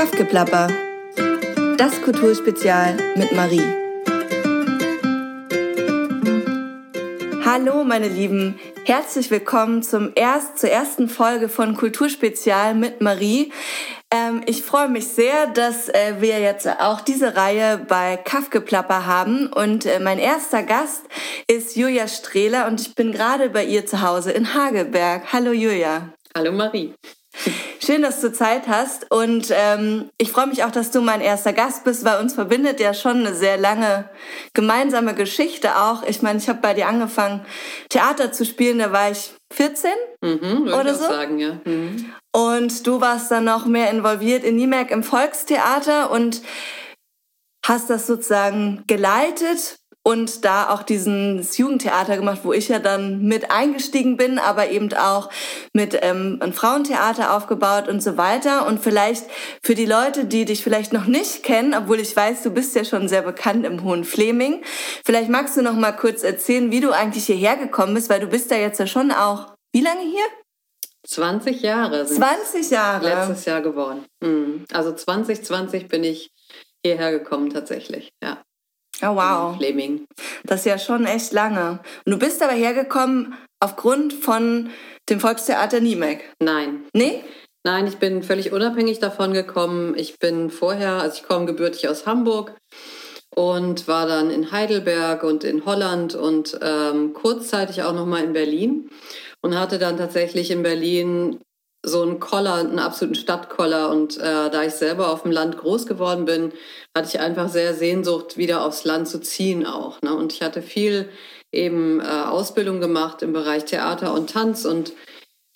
Kaffgeplapper. Das Kulturspezial mit Marie. Hallo meine Lieben, herzlich willkommen zum erst, zur ersten Folge von Kulturspezial mit Marie. Ähm, ich freue mich sehr, dass äh, wir jetzt auch diese Reihe bei Kaffgeplapper haben und äh, mein erster Gast ist Julia Strehler und ich bin gerade bei ihr zu Hause in Hagelberg. Hallo Julia. Hallo Marie. Schön, dass du Zeit hast und ähm, ich freue mich auch, dass du mein erster Gast bist, weil uns verbindet ja schon eine sehr lange gemeinsame Geschichte auch. Ich meine, ich habe bei dir angefangen, Theater zu spielen, da war ich 14 mhm, oder so. Sagen, ja. Mhm. Und du warst dann noch mehr involviert in Niemerk im Volkstheater und hast das sozusagen geleitet und da auch diesen Jugendtheater gemacht, wo ich ja dann mit eingestiegen bin, aber eben auch mit ähm, ein Frauentheater aufgebaut und so weiter. Und vielleicht für die Leute, die dich vielleicht noch nicht kennen, obwohl ich weiß, du bist ja schon sehr bekannt im Hohen Fleming, vielleicht magst du noch mal kurz erzählen, wie du eigentlich hierher gekommen bist, weil du bist ja jetzt ja schon auch, wie lange hier? 20 Jahre. 20 Jahre. Letztes Jahr geworden. Mhm. Also 2020 bin ich hierher gekommen tatsächlich, ja. Oh wow. Fleming. Das ist ja schon echt lange. Und du bist aber hergekommen aufgrund von dem Volkstheater Niemek? Nein. Nee? Nein, ich bin völlig unabhängig davon gekommen. Ich bin vorher, also ich komme gebürtig aus Hamburg und war dann in Heidelberg und in Holland und ähm, kurzzeitig auch nochmal in Berlin und hatte dann tatsächlich in Berlin so einen Koller, einen absoluten Stadtkoller. Und äh, da ich selber auf dem Land groß geworden bin, hatte ich einfach sehr Sehnsucht, wieder aufs Land zu ziehen auch. Ne? Und ich hatte viel eben äh, Ausbildung gemacht im Bereich Theater und Tanz und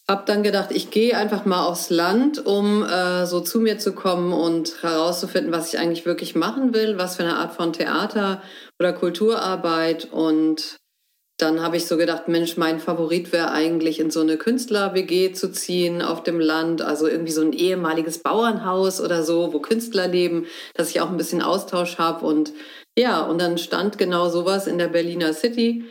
habe dann gedacht, ich gehe einfach mal aufs Land, um äh, so zu mir zu kommen und herauszufinden, was ich eigentlich wirklich machen will, was für eine Art von Theater oder Kulturarbeit und dann habe ich so gedacht, Mensch, mein Favorit wäre eigentlich in so eine Künstler-WG zu ziehen auf dem Land, also irgendwie so ein ehemaliges Bauernhaus oder so, wo Künstler leben, dass ich auch ein bisschen Austausch habe. Und ja, und dann stand genau sowas in der Berliner City.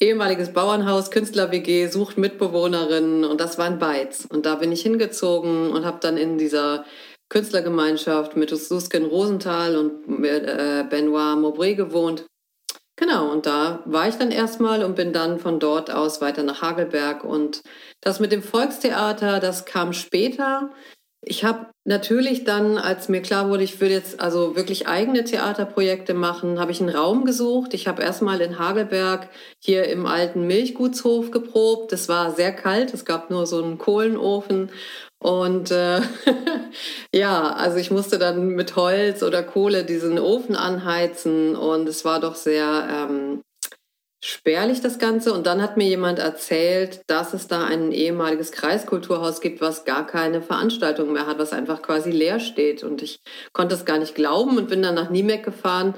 Ehemaliges Bauernhaus, Künstler-WG, sucht Mitbewohnerinnen und das war ein Beiz. Und da bin ich hingezogen und habe dann in dieser Künstlergemeinschaft mit Susken Rosenthal und äh, Benoit Maubré gewohnt. Genau, und da war ich dann erstmal und bin dann von dort aus weiter nach Hagelberg. Und das mit dem Volkstheater, das kam später. Ich habe natürlich dann, als mir klar wurde, ich würde jetzt also wirklich eigene Theaterprojekte machen, habe ich einen Raum gesucht. Ich habe erstmal in Hagelberg hier im alten Milchgutshof geprobt. Das war sehr kalt, es gab nur so einen Kohlenofen und äh, ja, also ich musste dann mit Holz oder Kohle diesen Ofen anheizen und es war doch sehr ähm, spärlich das Ganze. Und dann hat mir jemand erzählt, dass es da ein ehemaliges Kreiskulturhaus gibt, was gar keine Veranstaltung mehr hat, was einfach quasi leer steht. Und ich konnte es gar nicht glauben und bin dann nach Niemek gefahren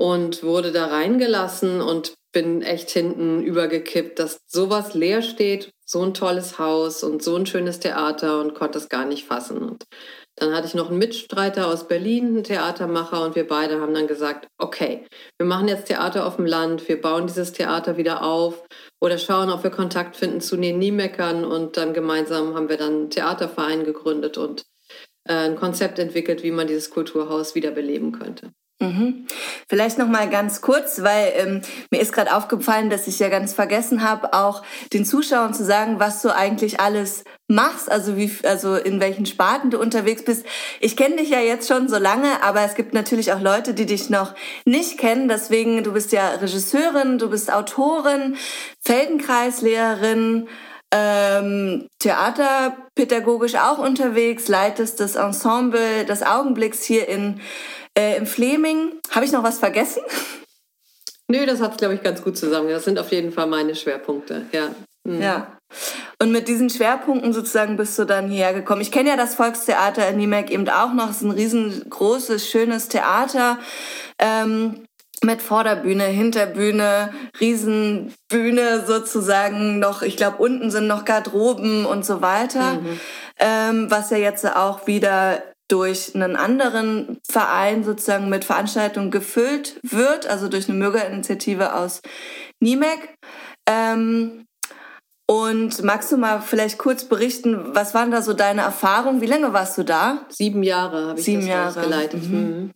und wurde da reingelassen und bin echt hinten übergekippt, dass sowas leer steht, so ein tolles Haus und so ein schönes Theater und konnte es gar nicht fassen. Und dann hatte ich noch einen Mitstreiter aus Berlin, einen Theatermacher, und wir beide haben dann gesagt, okay, wir machen jetzt Theater auf dem Land, wir bauen dieses Theater wieder auf oder schauen, ob wir Kontakt finden zu den Niemeckern und dann gemeinsam haben wir dann einen Theaterverein gegründet und äh, ein Konzept entwickelt, wie man dieses Kulturhaus wiederbeleben könnte. Mhm. Vielleicht noch mal ganz kurz, weil ähm, mir ist gerade aufgefallen, dass ich ja ganz vergessen habe, auch den Zuschauern zu sagen, was du eigentlich alles machst, also wie, also in welchen Sparten du unterwegs bist. Ich kenne dich ja jetzt schon so lange, aber es gibt natürlich auch Leute, die dich noch nicht kennen. Deswegen, du bist ja Regisseurin, du bist Autorin, Feldenkreislehrerin, ähm, theaterpädagogisch auch unterwegs, leitest das Ensemble des Augenblicks hier in äh, Im Fleming, habe ich noch was vergessen? Nö, das hat es, glaube ich, ganz gut zusammen. Das sind auf jeden Fall meine Schwerpunkte, ja. Mhm. Ja. Und mit diesen Schwerpunkten sozusagen bist du dann hierher gekommen. Ich kenne ja das Volkstheater in Niemek eben auch noch. Es ist ein riesengroßes, schönes Theater. Ähm, mit Vorderbühne, Hinterbühne, Riesenbühne sozusagen noch, ich glaube, unten sind noch Garderoben und so weiter, mhm. ähm, was ja jetzt auch wieder durch einen anderen Verein sozusagen mit Veranstaltungen gefüllt wird, also durch eine Bürgerinitiative aus Niemek. Ähm, Und magst du mal vielleicht kurz berichten, was waren da so deine Erfahrungen? Wie lange warst du da? Sieben Jahre habe ich Sieben das Jahre. geleitet. Mhm. Mhm.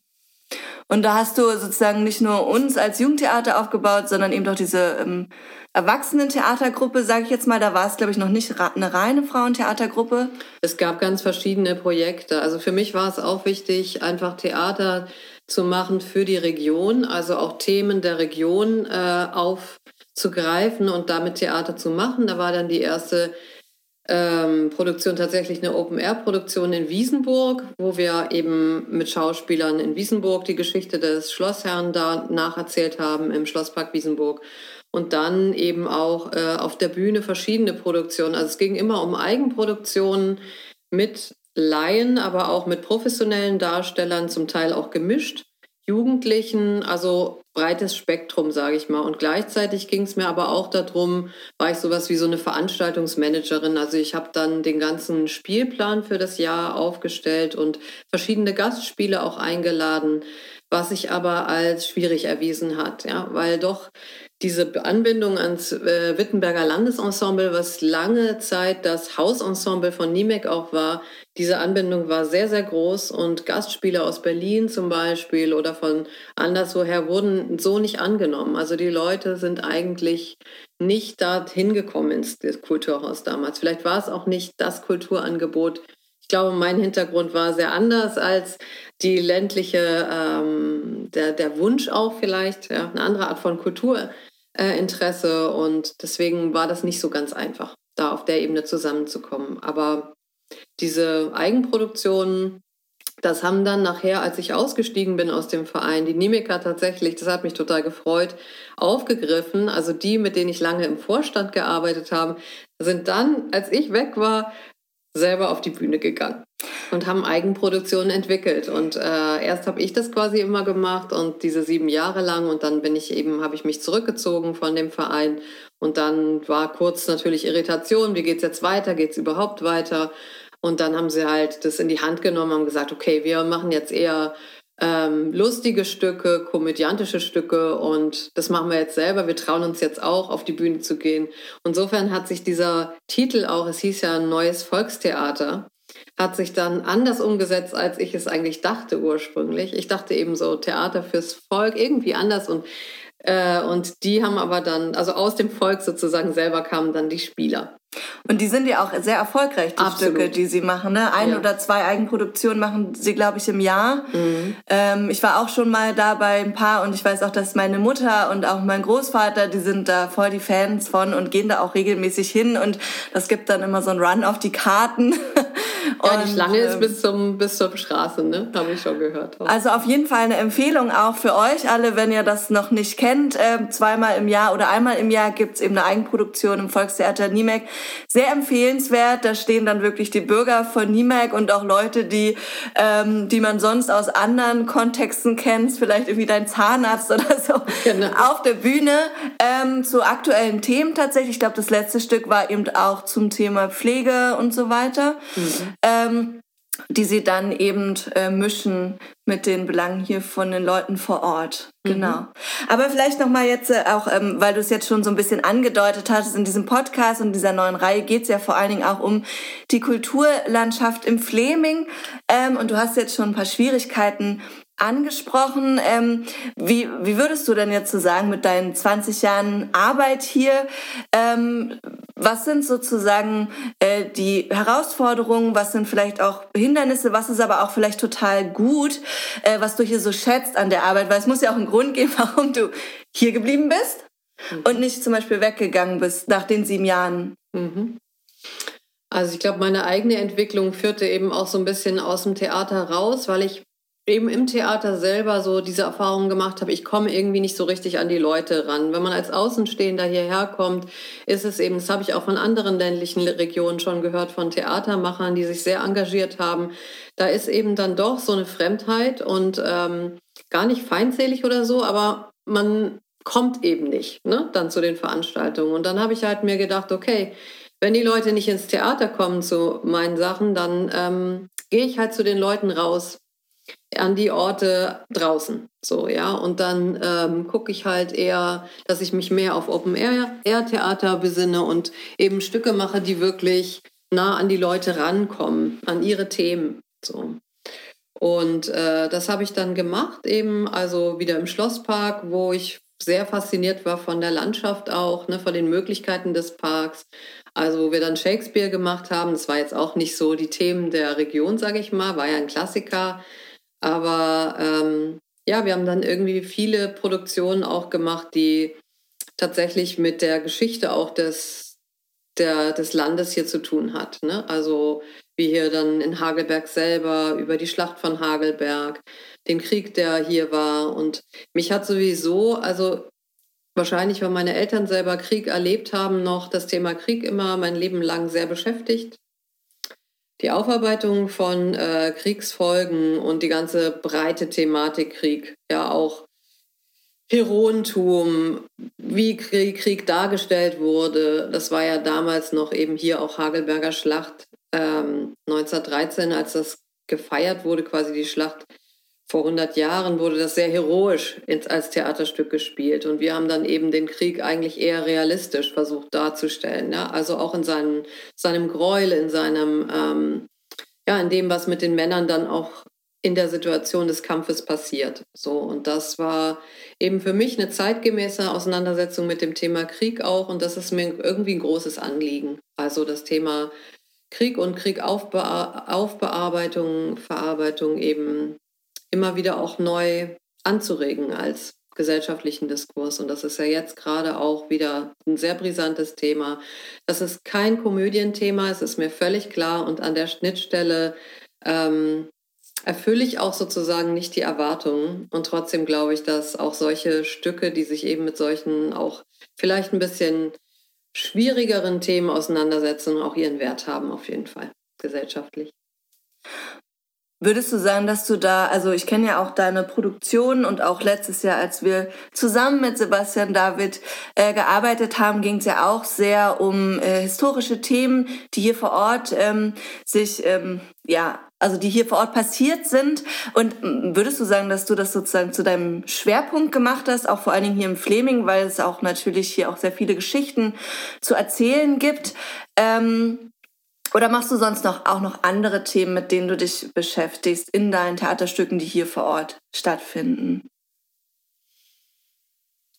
Und da hast du sozusagen nicht nur uns als Jugendtheater aufgebaut, sondern eben doch diese ähm, Erwachsenentheatergruppe, sage ich jetzt mal. Da war es, glaube ich, noch nicht eine reine Frauentheatergruppe. Es gab ganz verschiedene Projekte. Also für mich war es auch wichtig, einfach Theater zu machen für die Region, also auch Themen der Region äh, aufzugreifen und damit Theater zu machen. Da war dann die erste ähm, Produktion tatsächlich eine Open-Air-Produktion in Wiesenburg, wo wir eben mit Schauspielern in Wiesenburg die Geschichte des Schlossherrn da nacherzählt haben im Schlosspark Wiesenburg. Und dann eben auch äh, auf der Bühne verschiedene Produktionen. Also es ging immer um Eigenproduktionen mit Laien, aber auch mit professionellen Darstellern, zum Teil auch gemischt. Jugendlichen, also breites Spektrum, sage ich mal. Und gleichzeitig ging es mir aber auch darum, war ich sowas wie so eine Veranstaltungsmanagerin. Also ich habe dann den ganzen Spielplan für das Jahr aufgestellt und verschiedene Gastspiele auch eingeladen, was sich aber als schwierig erwiesen hat, ja, weil doch diese Anbindung ans äh, Wittenberger Landesensemble, was lange Zeit das Hausensemble von Niemek auch war, diese Anbindung war sehr, sehr groß und Gastspiele aus Berlin zum Beispiel oder von anderswoher wurden so nicht angenommen. Also die Leute sind eigentlich nicht dorthin gekommen ins Kulturhaus damals. Vielleicht war es auch nicht das Kulturangebot. Ich glaube, mein Hintergrund war sehr anders als die ländliche, ähm, der, der Wunsch auch vielleicht, ja, eine andere Art von Kulturinteresse. Äh, und deswegen war das nicht so ganz einfach, da auf der Ebene zusammenzukommen. Aber diese Eigenproduktionen, das haben dann nachher, als ich ausgestiegen bin aus dem Verein, die Nimika tatsächlich, das hat mich total gefreut, aufgegriffen. Also die, mit denen ich lange im Vorstand gearbeitet habe, sind dann, als ich weg war, selber auf die Bühne gegangen und haben Eigenproduktionen entwickelt. Und äh, erst habe ich das quasi immer gemacht und diese sieben Jahre lang und dann bin ich eben, habe ich mich zurückgezogen von dem Verein und dann war kurz natürlich Irritation, wie geht es jetzt weiter, geht es überhaupt weiter? Und dann haben sie halt das in die Hand genommen, haben gesagt, okay, wir machen jetzt eher ähm, lustige Stücke, komödiantische Stücke und das machen wir jetzt selber. Wir trauen uns jetzt auch, auf die Bühne zu gehen. Insofern hat sich dieser Titel auch, es hieß ja Neues Volkstheater, hat sich dann anders umgesetzt, als ich es eigentlich dachte ursprünglich. Ich dachte eben so Theater fürs Volk, irgendwie anders und äh, und die haben aber dann, also aus dem Volk sozusagen selber kamen dann die Spieler. Und die sind ja auch sehr erfolgreich, die Absolut. Stücke, die sie machen. Ne? Ein ja. oder zwei Eigenproduktionen machen sie, glaube ich, im Jahr. Mhm. Ähm, ich war auch schon mal da bei ein paar und ich weiß auch, dass meine Mutter und auch mein Großvater, die sind da voll die Fans von und gehen da auch regelmäßig hin. Und das gibt dann immer so einen Run auf die Karten. Ja, die Schlange ist ähm, bis, zum, bis zur Straße, ne? Habe ich schon gehört. Also auf jeden Fall eine Empfehlung auch für euch alle, wenn ihr das noch nicht kennt. Äh, zweimal im Jahr oder einmal im Jahr gibt's eben eine Eigenproduktion im Volkstheater Niemek. Sehr empfehlenswert. Da stehen dann wirklich die Bürger von Niemek und auch Leute, die, ähm, die man sonst aus anderen Kontexten kennt, vielleicht irgendwie dein Zahnarzt oder so, genau. auf der Bühne ähm, zu aktuellen Themen tatsächlich. Ich glaube, das letzte Stück war eben auch zum Thema Pflege und so weiter. Mhm ähm, die sie dann eben äh, mischen mit den Belangen hier von den Leuten vor Ort. Mhm. Genau. Aber vielleicht noch mal jetzt äh, auch, ähm, weil du es jetzt schon so ein bisschen angedeutet hattest, in diesem Podcast und dieser neuen Reihe geht es ja vor allen Dingen auch um die Kulturlandschaft im Fleming. Ähm, und du hast jetzt schon ein paar Schwierigkeiten angesprochen. Ähm, wie, wie würdest du denn jetzt so sagen mit deinen 20 Jahren Arbeit hier? Ähm, was sind sozusagen äh, die Herausforderungen? Was sind vielleicht auch Hindernisse? Was ist aber auch vielleicht total gut, äh, was du hier so schätzt an der Arbeit? Weil es muss ja auch einen Grund geben, warum du hier geblieben bist mhm. und nicht zum Beispiel weggegangen bist nach den sieben Jahren. Mhm. Also ich glaube, meine eigene Entwicklung führte eben auch so ein bisschen aus dem Theater raus, weil ich eben im Theater selber so diese Erfahrung gemacht habe, ich komme irgendwie nicht so richtig an die Leute ran. Wenn man als Außenstehender hierher kommt, ist es eben, das habe ich auch von anderen ländlichen Regionen schon gehört, von Theatermachern, die sich sehr engagiert haben. Da ist eben dann doch so eine Fremdheit und ähm, gar nicht feindselig oder so, aber man kommt eben nicht ne, dann zu den Veranstaltungen. Und dann habe ich halt mir gedacht, okay, wenn die Leute nicht ins Theater kommen zu meinen Sachen, dann ähm, gehe ich halt zu den Leuten raus an die Orte draußen. So, ja. Und dann ähm, gucke ich halt eher, dass ich mich mehr auf Open-Air-Theater besinne und eben Stücke mache, die wirklich nah an die Leute rankommen, an ihre Themen. So. Und äh, das habe ich dann gemacht, eben also wieder im Schlosspark, wo ich sehr fasziniert war von der Landschaft auch, ne, von den Möglichkeiten des Parks. Also wo wir dann Shakespeare gemacht haben, das war jetzt auch nicht so die Themen der Region, sage ich mal, war ja ein Klassiker. Aber ähm, ja, wir haben dann irgendwie viele Produktionen auch gemacht, die tatsächlich mit der Geschichte auch des, der, des Landes hier zu tun hat. Ne? Also wie hier dann in Hagelberg selber, über die Schlacht von Hagelberg, den Krieg, der hier war. Und mich hat sowieso, also wahrscheinlich, weil meine Eltern selber Krieg erlebt haben, noch das Thema Krieg immer mein Leben lang sehr beschäftigt die Aufarbeitung von äh, Kriegsfolgen und die ganze breite Thematik Krieg, ja auch Heroentum, wie Krieg, Krieg dargestellt wurde, das war ja damals noch eben hier auch Hagelberger Schlacht ähm, 1913, als das gefeiert wurde, quasi die Schlacht vor 100 Jahren wurde das sehr heroisch als Theaterstück gespielt und wir haben dann eben den Krieg eigentlich eher realistisch versucht darzustellen. Ja? Also auch in seinem, seinem Gräuel, in seinem, ähm, ja, in dem, was mit den Männern dann auch in der Situation des Kampfes passiert. So und das war eben für mich eine zeitgemäße Auseinandersetzung mit dem Thema Krieg auch und das ist mir irgendwie ein großes Anliegen. Also das Thema Krieg und Kriegaufbearbeitung, Verarbeitung eben immer wieder auch neu anzuregen als gesellschaftlichen Diskurs. Und das ist ja jetzt gerade auch wieder ein sehr brisantes Thema. Das ist kein Komödienthema, es ist mir völlig klar. Und an der Schnittstelle ähm, erfülle ich auch sozusagen nicht die Erwartungen. Und trotzdem glaube ich, dass auch solche Stücke, die sich eben mit solchen auch vielleicht ein bisschen schwierigeren Themen auseinandersetzen, auch ihren Wert haben, auf jeden Fall gesellschaftlich. Würdest du sagen, dass du da, also ich kenne ja auch deine Produktion und auch letztes Jahr, als wir zusammen mit Sebastian David äh, gearbeitet haben, ging es ja auch sehr um äh, historische Themen, die hier vor Ort ähm, sich, ähm, ja, also die hier vor Ort passiert sind. Und würdest du sagen, dass du das sozusagen zu deinem Schwerpunkt gemacht hast, auch vor allen Dingen hier im Fleming, weil es auch natürlich hier auch sehr viele Geschichten zu erzählen gibt? Ähm, oder machst du sonst noch auch noch andere Themen, mit denen du dich beschäftigst in deinen Theaterstücken, die hier vor Ort stattfinden?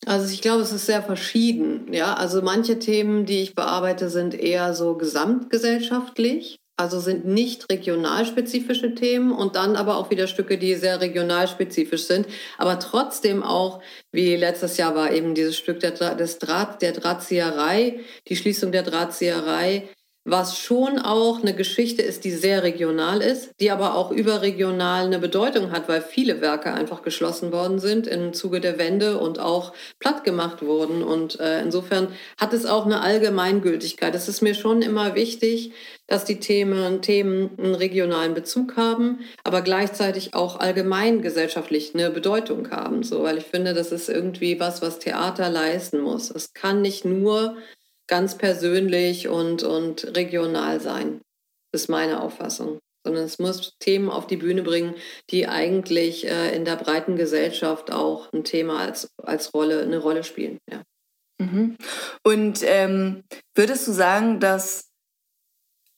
Also ich glaube, es ist sehr verschieden. Ja, also manche Themen, die ich bearbeite, sind eher so gesamtgesellschaftlich. Also sind nicht regionalspezifische Themen und dann aber auch wieder Stücke, die sehr regionalspezifisch sind, aber trotzdem auch, wie letztes Jahr war eben dieses Stück der, des Draht, der Drahtzieherei, die Schließung der Drahtzieherei, was schon auch eine Geschichte ist, die sehr regional ist, die aber auch überregional eine Bedeutung hat, weil viele Werke einfach geschlossen worden sind im Zuge der Wende und auch platt gemacht wurden. Und äh, insofern hat es auch eine Allgemeingültigkeit. Es ist mir schon immer wichtig, dass die Themen, Themen einen regionalen Bezug haben, aber gleichzeitig auch allgemein gesellschaftlich eine Bedeutung haben. So, weil ich finde, das ist irgendwie was, was Theater leisten muss. Es kann nicht nur ganz persönlich und, und regional sein, ist meine Auffassung. Sondern es muss Themen auf die Bühne bringen, die eigentlich äh, in der breiten Gesellschaft auch ein Thema als, als Rolle, eine Rolle spielen. Ja. Mhm. Und ähm, würdest du sagen, dass,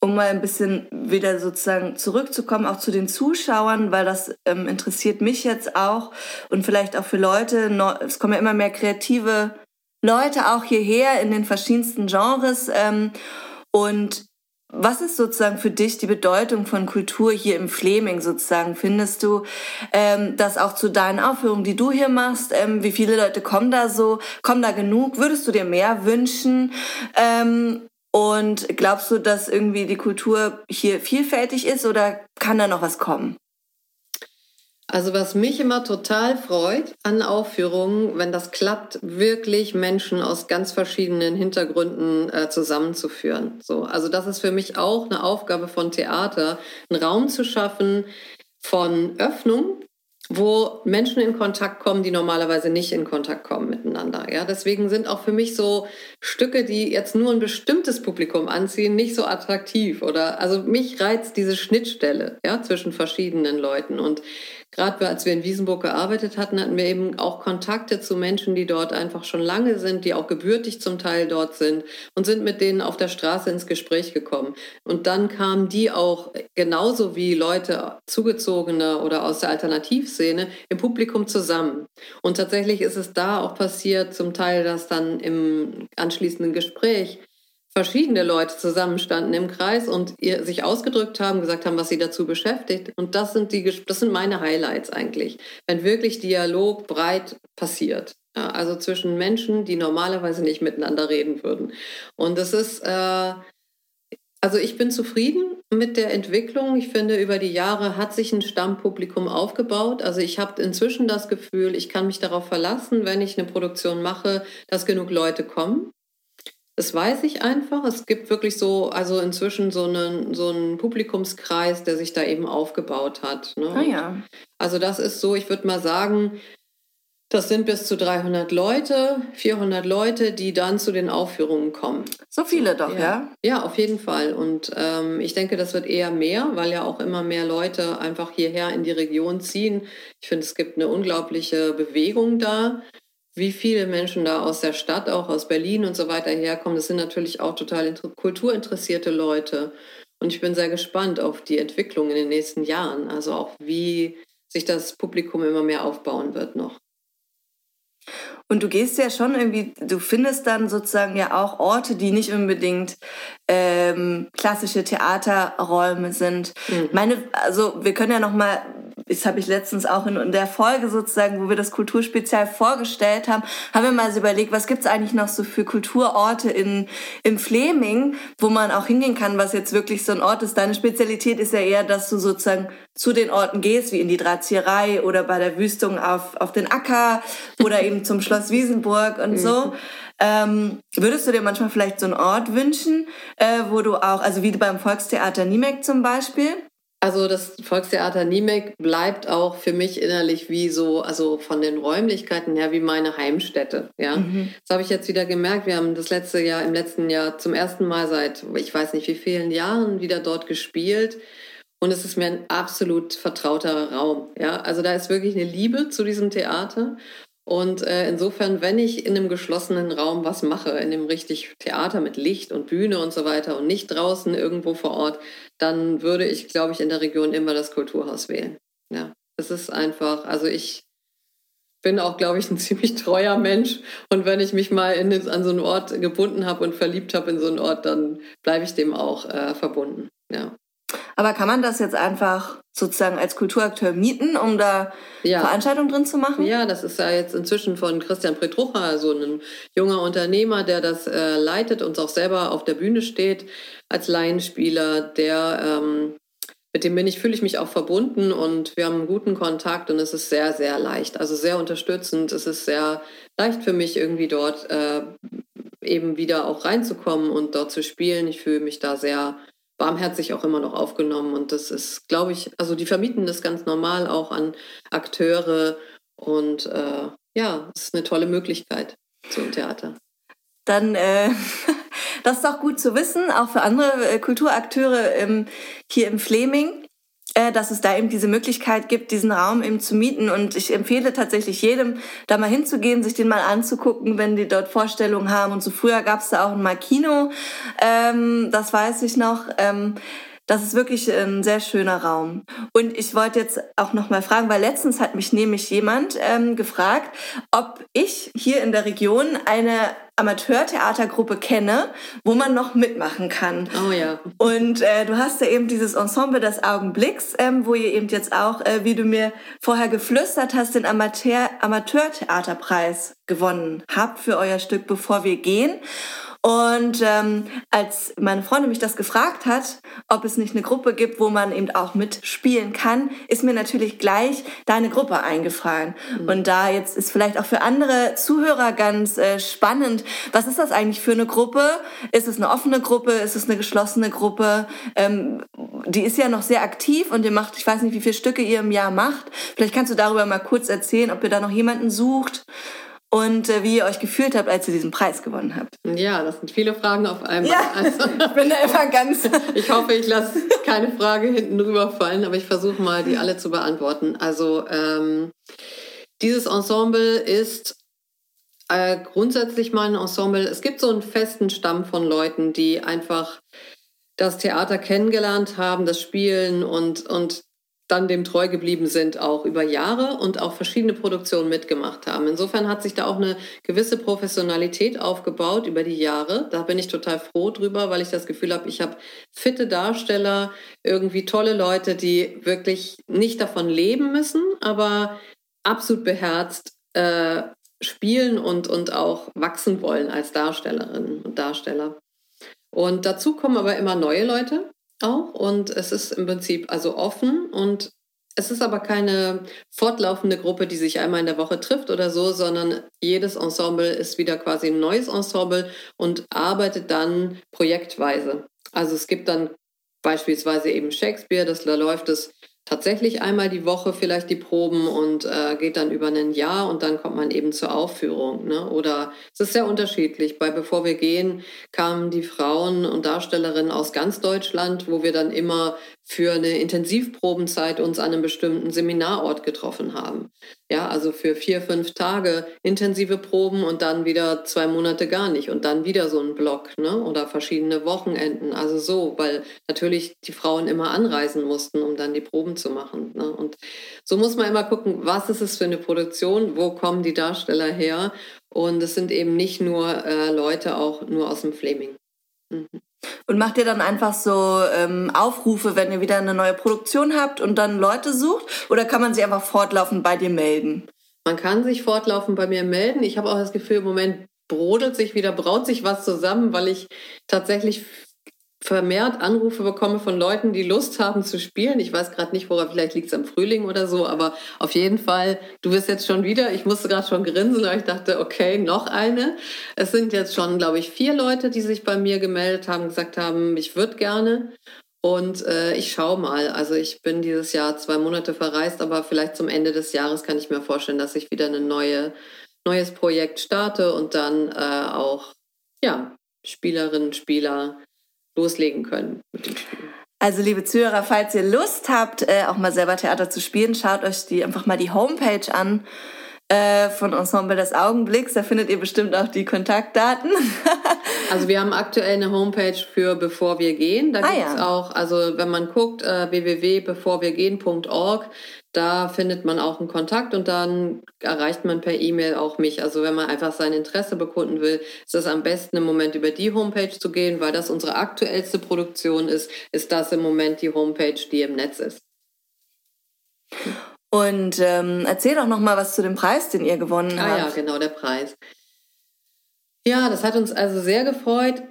um mal ein bisschen wieder sozusagen zurückzukommen, auch zu den Zuschauern, weil das ähm, interessiert mich jetzt auch und vielleicht auch für Leute, es kommen ja immer mehr kreative Leute auch hierher in den verschiedensten Genres. Ähm, und was ist sozusagen für dich die Bedeutung von Kultur hier im Fleming sozusagen? Findest du ähm, das auch zu deinen Aufführungen, die du hier machst? Ähm, wie viele Leute kommen da so? Kommen da genug? Würdest du dir mehr wünschen? Ähm, und glaubst du, dass irgendwie die Kultur hier vielfältig ist oder kann da noch was kommen? Also was mich immer total freut an Aufführungen, wenn das klappt, wirklich Menschen aus ganz verschiedenen Hintergründen äh, zusammenzuführen. So, also das ist für mich auch eine Aufgabe von Theater, einen Raum zu schaffen von Öffnung wo Menschen in Kontakt kommen, die normalerweise nicht in Kontakt kommen miteinander. Ja, deswegen sind auch für mich so Stücke, die jetzt nur ein bestimmtes Publikum anziehen, nicht so attraktiv oder also mich reizt diese Schnittstelle ja, zwischen verschiedenen Leuten und gerade als wir in Wiesenburg gearbeitet hatten, hatten wir eben auch Kontakte zu Menschen, die dort einfach schon lange sind, die auch gebürtig zum Teil dort sind und sind mit denen auf der Straße ins Gespräch gekommen. Und dann kamen die auch genauso wie Leute zugezogene oder aus der Alternativszene im Publikum zusammen. Und tatsächlich ist es da auch passiert, zum Teil, dass dann im anschließenden Gespräch verschiedene Leute zusammenstanden im Kreis und sich ausgedrückt haben, gesagt haben, was sie dazu beschäftigt. Und das sind, die, das sind meine Highlights eigentlich, wenn wirklich Dialog breit passiert. Ja, also zwischen Menschen, die normalerweise nicht miteinander reden würden. Und das ist, äh, also ich bin zufrieden mit der Entwicklung. Ich finde, über die Jahre hat sich ein Stammpublikum aufgebaut. Also ich habe inzwischen das Gefühl, ich kann mich darauf verlassen, wenn ich eine Produktion mache, dass genug Leute kommen. Das weiß ich einfach. Es gibt wirklich so, also inzwischen so einen, so einen Publikumskreis, der sich da eben aufgebaut hat. Ne? Ah ja. Also das ist so, ich würde mal sagen, das sind bis zu 300 Leute, 400 Leute, die dann zu den Aufführungen kommen. So viele doch, ja? Ja, ja auf jeden Fall. Und ähm, ich denke, das wird eher mehr, weil ja auch immer mehr Leute einfach hierher in die Region ziehen. Ich finde, es gibt eine unglaubliche Bewegung da wie viele Menschen da aus der Stadt, auch aus Berlin und so weiter herkommen. Das sind natürlich auch total kulturinteressierte Leute. Und ich bin sehr gespannt auf die Entwicklung in den nächsten Jahren. Also auch wie sich das Publikum immer mehr aufbauen wird noch. Und du gehst ja schon irgendwie, du findest dann sozusagen ja auch Orte, die nicht unbedingt ähm, klassische Theaterräume sind. Mhm. Meine, also wir können ja noch mal das habe ich letztens auch in, der Folge sozusagen, wo wir das Kulturspezial vorgestellt haben, haben wir mal so überlegt, was gibt es eigentlich noch so für Kulturorte in, im Fleming, wo man auch hingehen kann, was jetzt wirklich so ein Ort ist. Deine Spezialität ist ja eher, dass du sozusagen zu den Orten gehst, wie in die Drahtzieherei oder bei der Wüstung auf, auf den Acker oder eben zum Schloss Wiesenburg und so. Mhm. Ähm, würdest du dir manchmal vielleicht so einen Ort wünschen, äh, wo du auch, also wie beim Volkstheater Niemek zum Beispiel, also das Volkstheater Niemek bleibt auch für mich innerlich wie so, also von den Räumlichkeiten her wie meine Heimstätte. Ja, mhm. das habe ich jetzt wieder gemerkt. Wir haben das letzte Jahr, im letzten Jahr zum ersten Mal seit ich weiß nicht wie vielen Jahren wieder dort gespielt. Und es ist mir ein absolut vertrauter Raum. Ja, also da ist wirklich eine Liebe zu diesem Theater. Und äh, insofern, wenn ich in einem geschlossenen Raum was mache, in einem richtig Theater mit Licht und Bühne und so weiter und nicht draußen irgendwo vor Ort, dann würde ich, glaube ich, in der Region immer das Kulturhaus wählen. Ja, es ist einfach, also ich bin auch, glaube ich, ein ziemlich treuer Mensch. Und wenn ich mich mal in, an so einen Ort gebunden habe und verliebt habe in so einen Ort, dann bleibe ich dem auch äh, verbunden. Ja. Aber kann man das jetzt einfach sozusagen als Kulturakteur mieten, um da ja. Veranstaltungen drin zu machen? Ja, das ist ja jetzt inzwischen von Christian Pretrucha, also ein junger Unternehmer, der das äh, leitet und auch selber auf der Bühne steht als Laienspieler, der ähm, mit dem bin ich, fühle ich mich auch verbunden und wir haben einen guten Kontakt und es ist sehr, sehr leicht, also sehr unterstützend. Es ist sehr leicht für mich irgendwie dort äh, eben wieder auch reinzukommen und dort zu spielen. Ich fühle mich da sehr warmherzig auch immer noch aufgenommen. Und das ist, glaube ich, also die vermieten das ganz normal auch an Akteure. Und äh, ja, es ist eine tolle Möglichkeit zum Theater. Dann, äh, das ist auch gut zu wissen, auch für andere äh, Kulturakteure ähm, hier im Fleming. Äh, dass es da eben diese Möglichkeit gibt, diesen Raum eben zu mieten. Und ich empfehle tatsächlich jedem, da mal hinzugehen, sich den mal anzugucken, wenn die dort Vorstellungen haben. Und so früher gab es da auch ein Kino, ähm, das weiß ich noch. Ähm, das ist wirklich ein sehr schöner Raum. Und ich wollte jetzt auch noch mal fragen, weil letztens hat mich nämlich jemand ähm, gefragt, ob ich hier in der Region eine Amateurtheatergruppe kenne, wo man noch mitmachen kann. Oh ja. Und äh, du hast ja eben dieses Ensemble des Augenblicks, ähm, wo ihr eben jetzt auch, äh, wie du mir vorher geflüstert hast, den Amateur Amateurtheaterpreis gewonnen habt für euer Stück Bevor wir gehen. Und ähm, als meine Freundin mich das gefragt hat, ob es nicht eine Gruppe gibt, wo man eben auch mitspielen kann, ist mir natürlich gleich deine Gruppe eingefallen. Mhm. Und da jetzt ist vielleicht auch für andere Zuhörer ganz äh, spannend, was ist das eigentlich für eine Gruppe? Ist es eine offene Gruppe? Ist es eine geschlossene Gruppe? Ähm, die ist ja noch sehr aktiv und ihr macht, ich weiß nicht, wie viele Stücke ihr im Jahr macht. Vielleicht kannst du darüber mal kurz erzählen, ob ihr da noch jemanden sucht und äh, wie ihr euch gefühlt habt, als ihr diesen Preis gewonnen habt. Ja, das sind viele Fragen auf einmal. Ja, also, ich bin da immer ganz. ich hoffe, ich lasse keine Frage hinten drüber fallen, aber ich versuche mal, die alle zu beantworten. Also ähm, dieses Ensemble ist äh, grundsätzlich mal ein Ensemble. Es gibt so einen festen Stamm von Leuten, die einfach das Theater kennengelernt haben, das Spielen und, und dann dem treu geblieben sind, auch über Jahre und auch verschiedene Produktionen mitgemacht haben. Insofern hat sich da auch eine gewisse Professionalität aufgebaut über die Jahre. Da bin ich total froh drüber, weil ich das Gefühl habe, ich habe fitte Darsteller, irgendwie tolle Leute, die wirklich nicht davon leben müssen, aber absolut beherzt äh, spielen und, und auch wachsen wollen als Darstellerinnen und Darsteller. Und dazu kommen aber immer neue Leute, auch und es ist im Prinzip also offen und es ist aber keine fortlaufende Gruppe, die sich einmal in der Woche trifft oder so, sondern jedes Ensemble ist wieder quasi ein neues Ensemble und arbeitet dann projektweise. Also es gibt dann beispielsweise eben Shakespeare, das da läuft es tatsächlich einmal die Woche vielleicht die Proben und äh, geht dann über ein Jahr und dann kommt man eben zur Aufführung. Ne? Oder es ist sehr unterschiedlich. Bei Bevor wir gehen kamen die Frauen und Darstellerinnen aus ganz Deutschland, wo wir dann immer für eine Intensivprobenzeit uns an einem bestimmten Seminarort getroffen haben. Ja, also für vier, fünf Tage intensive Proben und dann wieder zwei Monate gar nicht und dann wieder so ein Block, ne? Oder verschiedene Wochenenden. Also so, weil natürlich die Frauen immer anreisen mussten, um dann die Proben zu machen. Ne? Und so muss man immer gucken, was ist es für eine Produktion, wo kommen die Darsteller her? Und es sind eben nicht nur äh, Leute auch nur aus dem Flaming. Mhm. Und macht ihr dann einfach so ähm, Aufrufe, wenn ihr wieder eine neue Produktion habt und dann Leute sucht? Oder kann man sich einfach fortlaufend bei dir melden? Man kann sich fortlaufend bei mir melden. Ich habe auch das Gefühl, im Moment brodelt sich wieder, braut sich was zusammen, weil ich tatsächlich vermehrt Anrufe bekomme von Leuten, die Lust haben zu spielen. Ich weiß gerade nicht, woran, vielleicht liegt es am Frühling oder so, aber auf jeden Fall, du bist jetzt schon wieder, ich musste gerade schon grinsen, weil ich dachte, okay, noch eine. Es sind jetzt schon, glaube ich, vier Leute, die sich bei mir gemeldet haben, gesagt haben, ich würde gerne. Und äh, ich schaue mal. Also ich bin dieses Jahr zwei Monate verreist, aber vielleicht zum Ende des Jahres kann ich mir vorstellen, dass ich wieder ein neue, neues Projekt starte und dann äh, auch ja, Spielerinnen, Spieler loslegen können mit dem Spiel. Also liebe Zuhörer, falls ihr Lust habt, äh, auch mal selber Theater zu spielen, schaut euch die einfach mal die Homepage an äh, von Ensemble des Augenblicks. Da findet ihr bestimmt auch die Kontaktdaten. also wir haben aktuell eine Homepage für Bevor wir gehen. Da ah, gibt es ja. auch, also wenn man guckt, äh, www.bevorwirgehen.org, da findet man auch einen Kontakt und dann erreicht man per E-Mail auch mich. Also wenn man einfach sein Interesse bekunden will, ist es am besten im Moment über die Homepage zu gehen, weil das unsere aktuellste Produktion ist, ist das im Moment die Homepage, die im Netz ist. Und ähm, erzähl doch noch mal was zu dem Preis, den ihr gewonnen ah, habt. Ah ja, genau, der Preis. Ja, das hat uns also sehr gefreut.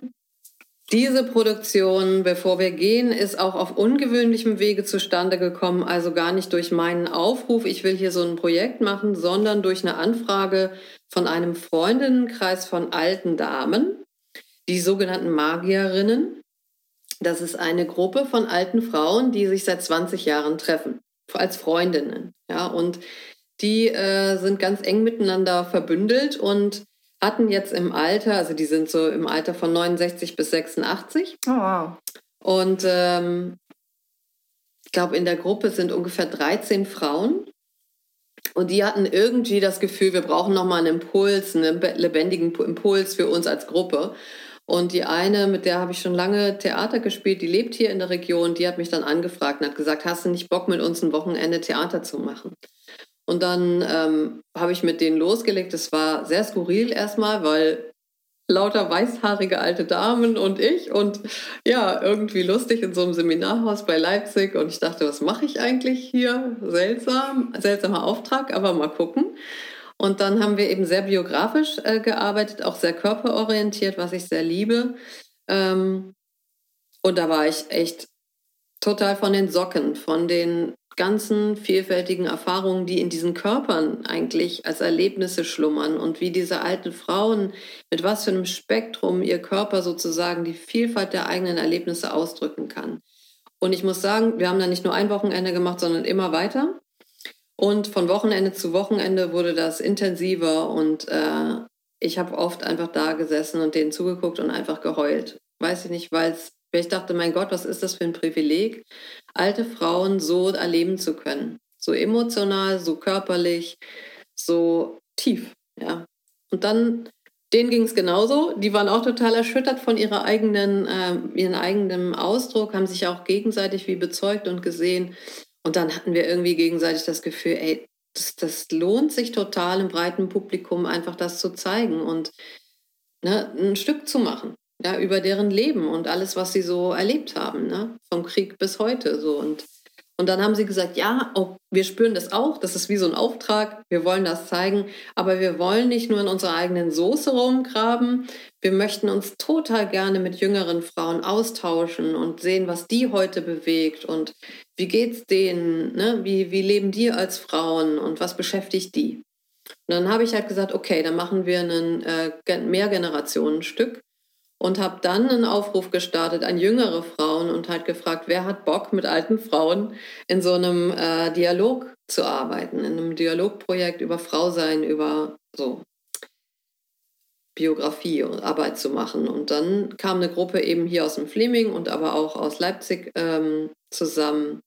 Diese Produktion, bevor wir gehen, ist auch auf ungewöhnlichem Wege zustande gekommen, also gar nicht durch meinen Aufruf, ich will hier so ein Projekt machen, sondern durch eine Anfrage von einem Freundinnenkreis von alten Damen, die sogenannten Magierinnen. Das ist eine Gruppe von alten Frauen, die sich seit 20 Jahren treffen, als Freundinnen. Ja, und die äh, sind ganz eng miteinander verbündelt und hatten jetzt im Alter, also die sind so im Alter von 69 bis 86. Oh, wow. Und ähm, ich glaube, in der Gruppe sind ungefähr 13 Frauen. Und die hatten irgendwie das Gefühl, wir brauchen nochmal einen Impuls, einen lebendigen Impuls für uns als Gruppe. Und die eine, mit der habe ich schon lange Theater gespielt, die lebt hier in der Region, die hat mich dann angefragt und hat gesagt, hast du nicht Bock, mit uns ein Wochenende Theater zu machen? Und dann ähm, habe ich mit denen losgelegt. Es war sehr skurril erstmal, weil lauter weißhaarige alte Damen und ich und ja, irgendwie lustig in so einem Seminarhaus bei Leipzig. Und ich dachte, was mache ich eigentlich hier? Seltsam, seltsamer Auftrag, aber mal gucken. Und dann haben wir eben sehr biografisch äh, gearbeitet, auch sehr körperorientiert, was ich sehr liebe. Ähm, und da war ich echt total von den Socken, von den ganzen vielfältigen Erfahrungen, die in diesen Körpern eigentlich als Erlebnisse schlummern und wie diese alten Frauen mit was für einem Spektrum ihr Körper sozusagen die Vielfalt der eigenen Erlebnisse ausdrücken kann. Und ich muss sagen, wir haben da nicht nur ein Wochenende gemacht, sondern immer weiter. Und von Wochenende zu Wochenende wurde das intensiver und äh, ich habe oft einfach da gesessen und denen zugeguckt und einfach geheult. Weiß ich nicht, weil ich dachte, mein Gott, was ist das für ein Privileg, alte Frauen so erleben zu können. So emotional, so körperlich, so tief, ja. Und dann, denen ging es genauso. Die waren auch total erschüttert von ihrer eigenen, äh, ihren eigenen Ausdruck, haben sich auch gegenseitig wie bezeugt und gesehen. Und dann hatten wir irgendwie gegenseitig das Gefühl, ey, das, das lohnt sich total im breiten Publikum einfach das zu zeigen und ne, ein Stück zu machen. Ja, über deren Leben und alles, was sie so erlebt haben, ne? vom Krieg bis heute. So. Und und dann haben sie gesagt, ja, oh, wir spüren das auch, das ist wie so ein Auftrag, wir wollen das zeigen, aber wir wollen nicht nur in unserer eigenen Soße rumgraben, wir möchten uns total gerne mit jüngeren Frauen austauschen und sehen, was die heute bewegt und wie geht's denen, ne? wie, wie leben die als Frauen und was beschäftigt die. Und dann habe ich halt gesagt, okay, dann machen wir ein äh, Mehrgenerationenstück und habe dann einen Aufruf gestartet an jüngere Frauen und halt gefragt, wer hat Bock mit alten Frauen in so einem äh, Dialog zu arbeiten, in einem Dialogprojekt über Frausein, über so Biografie und Arbeit zu machen. Und dann kam eine Gruppe eben hier aus dem Fleming und aber auch aus Leipzig ähm, zusammen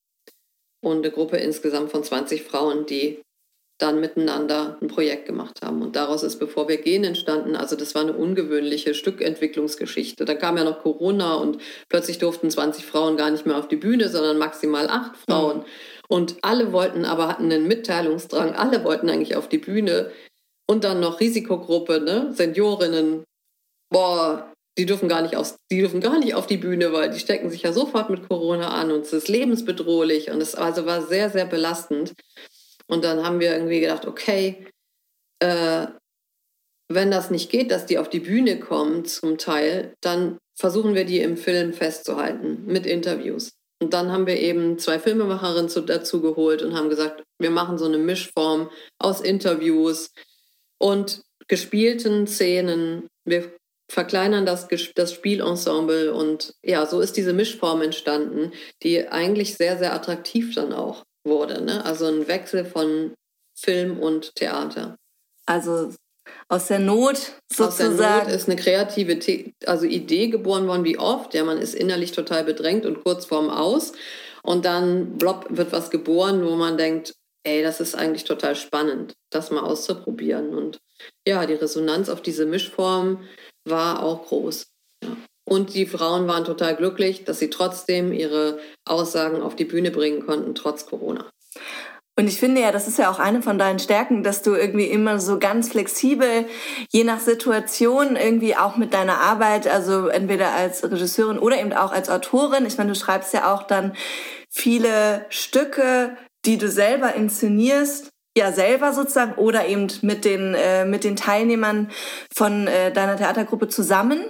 und eine Gruppe insgesamt von 20 Frauen, die dann miteinander ein Projekt gemacht haben. Und daraus ist Bevor wir gehen entstanden. Also das war eine ungewöhnliche Stückentwicklungsgeschichte. Da kam ja noch Corona und plötzlich durften 20 Frauen gar nicht mehr auf die Bühne, sondern maximal acht Frauen. Mhm. Und alle wollten aber, hatten einen Mitteilungsdrang, alle wollten eigentlich auf die Bühne. Und dann noch Risikogruppe, ne? Seniorinnen. Boah, die dürfen gar nicht aus, die dürfen gar nicht auf die Bühne, weil die stecken sich ja sofort mit Corona an und es ist lebensbedrohlich und es also war sehr, sehr belastend. Und dann haben wir irgendwie gedacht, okay, äh, wenn das nicht geht, dass die auf die Bühne kommen zum Teil, dann versuchen wir die im Film festzuhalten mit Interviews. Und dann haben wir eben zwei Filmemacherinnen zu, dazu geholt und haben gesagt, wir machen so eine Mischform aus Interviews und gespielten Szenen. Wir verkleinern das, das Spielensemble und ja, so ist diese Mischform entstanden, die eigentlich sehr, sehr attraktiv dann auch wurde. Ne? Also ein Wechsel von Film und Theater. Also aus der Not sozusagen. Aus der Not ist eine kreative The also Idee geboren worden, wie oft. Ja, man ist innerlich total bedrängt und kurz vorm Aus. Und dann blopp, wird was geboren, wo man denkt, ey, das ist eigentlich total spannend, das mal auszuprobieren. Und ja, die Resonanz auf diese Mischform war auch groß. Ja. Und die Frauen waren total glücklich, dass sie trotzdem ihre Aussagen auf die Bühne bringen konnten, trotz Corona. Und ich finde ja, das ist ja auch eine von deinen Stärken, dass du irgendwie immer so ganz flexibel, je nach Situation, irgendwie auch mit deiner Arbeit, also entweder als Regisseurin oder eben auch als Autorin. Ich meine, du schreibst ja auch dann viele Stücke, die du selber inszenierst ja selber sozusagen oder eben mit den äh, mit den Teilnehmern von äh, deiner Theatergruppe zusammen.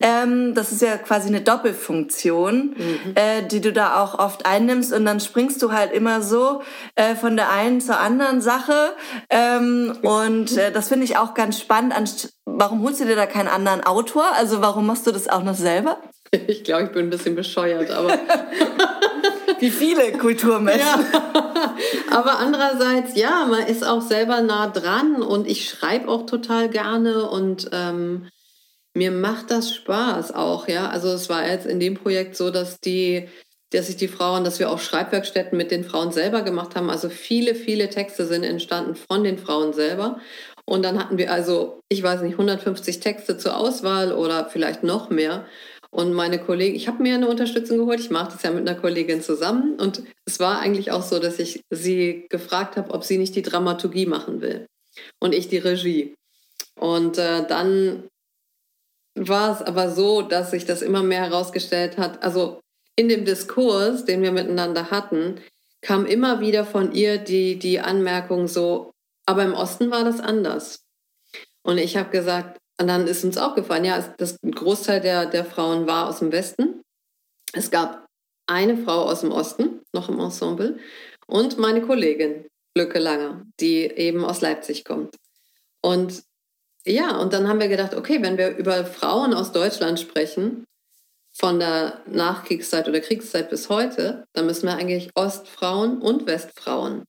Ähm, das ist ja quasi eine Doppelfunktion, mhm. äh, die du da auch oft einnimmst und dann springst du halt immer so äh, von der einen zur anderen Sache ähm, und äh, das finde ich auch ganz spannend. Warum holst du dir da keinen anderen Autor? Also warum machst du das auch noch selber? Ich glaube, ich bin ein bisschen bescheuert, aber wie viele Kulturmenschen. Ja. Aber andererseits, ja, man ist auch selber nah dran und ich schreibe auch total gerne und ähm, mir macht das Spaß auch, ja. Also es war jetzt in dem Projekt so, dass die, dass sich die Frauen, dass wir auch Schreibwerkstätten mit den Frauen selber gemacht haben. Also viele, viele Texte sind entstanden von den Frauen selber. Und dann hatten wir also, ich weiß nicht, 150 Texte zur Auswahl oder vielleicht noch mehr. Und meine Kollegin, ich habe mir eine Unterstützung geholt. Ich mache das ja mit einer Kollegin zusammen. Und es war eigentlich auch so, dass ich sie gefragt habe, ob sie nicht die Dramaturgie machen will. Und ich die Regie. Und äh, dann war es aber so, dass sich das immer mehr herausgestellt hat. Also in dem Diskurs, den wir miteinander hatten, kam immer wieder von ihr die, die Anmerkung so, aber im Osten war das anders. Und ich habe gesagt, und dann ist uns aufgefallen, ja, das Großteil der, der Frauen war aus dem Westen. Es gab eine Frau aus dem Osten, noch im Ensemble, und meine Kollegin, Lücke Langer, die eben aus Leipzig kommt. Und ja, und dann haben wir gedacht, okay, wenn wir über Frauen aus Deutschland sprechen, von der Nachkriegszeit oder Kriegszeit bis heute, dann müssen wir eigentlich Ostfrauen und Westfrauen.